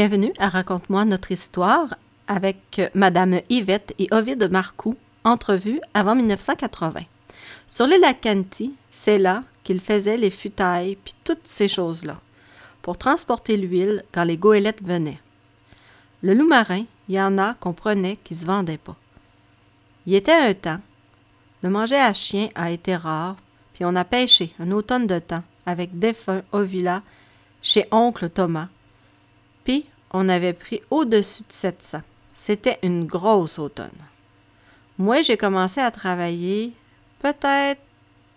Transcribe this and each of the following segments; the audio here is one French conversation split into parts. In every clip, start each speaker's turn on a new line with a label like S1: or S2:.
S1: Bienvenue à Raconte-moi notre histoire avec Madame Yvette et Ovide Marcoux, entrevue avant 1980. Sur l'île Acanti, c'est là qu'ils faisaient les futailles puis toutes ces choses-là, pour transporter l'huile quand les goélettes venaient. Le loup marin, il y en a qu'on prenait qui se vendaient pas. Il était un temps. Le manger à chien a été rare, puis on a pêché un automne de temps avec défunt Ovila chez oncle Thomas. On avait pris au-dessus de 700. C'était une grosse automne. Moi, j'ai commencé à travailler peut-être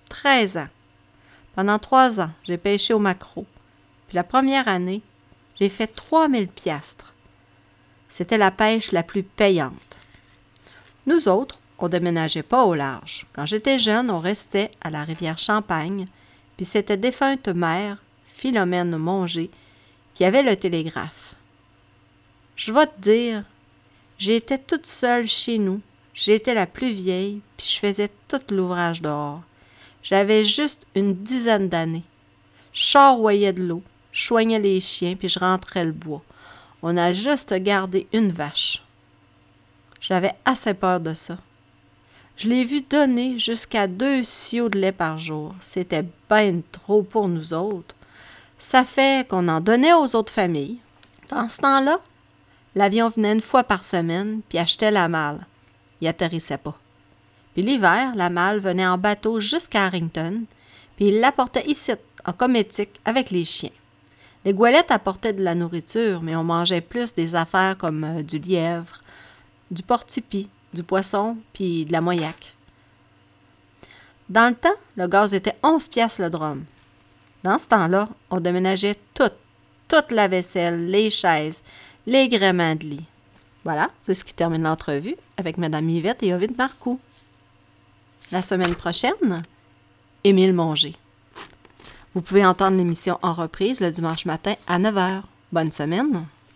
S1: 13 ans. Pendant trois ans, j'ai pêché au maquereau. Puis la première année, j'ai fait 3000 piastres. C'était la pêche la plus payante. Nous autres, on déménageait pas au large. Quand j'étais jeune, on restait à la rivière Champagne, puis c'était défunte mère, Philomène Monger, qui avait le télégraphe. Je vais te dire, j'étais toute seule chez nous, j'étais la plus vieille, puis je faisais tout l'ouvrage dehors. J'avais juste une dizaine d'années. Charroyais de l'eau, je soignais les chiens, puis je rentrais le bois. On a juste gardé une vache. J'avais assez peur de ça. Je l'ai vu donner jusqu'à deux siots de lait par jour. C'était bien trop pour nous autres. Ça fait qu'on en donnait aux autres familles. Dans ce temps-là, l'avion venait une fois par semaine puis achetait la malle. Il atterrissait pas. Puis l'hiver, la malle venait en bateau jusqu'à Harrington, puis il l'apportait ici, en cométique, avec les chiens. Les goualettes apportaient de la nourriture, mais on mangeait plus des affaires comme euh, du lièvre, du portipi, du poisson, puis de la moyaque. Dans le temps, le gaz était 11 pièces le drum. Dans ce temps-là, on déménageait tout, toute la vaisselle, les chaises, les gréments de lit. Voilà, c'est ce qui termine l'entrevue avec Mme Yvette et Ovid Marcoux. La semaine prochaine, Émile Monger. Vous pouvez entendre l'émission en reprise le dimanche matin à 9h. Bonne semaine!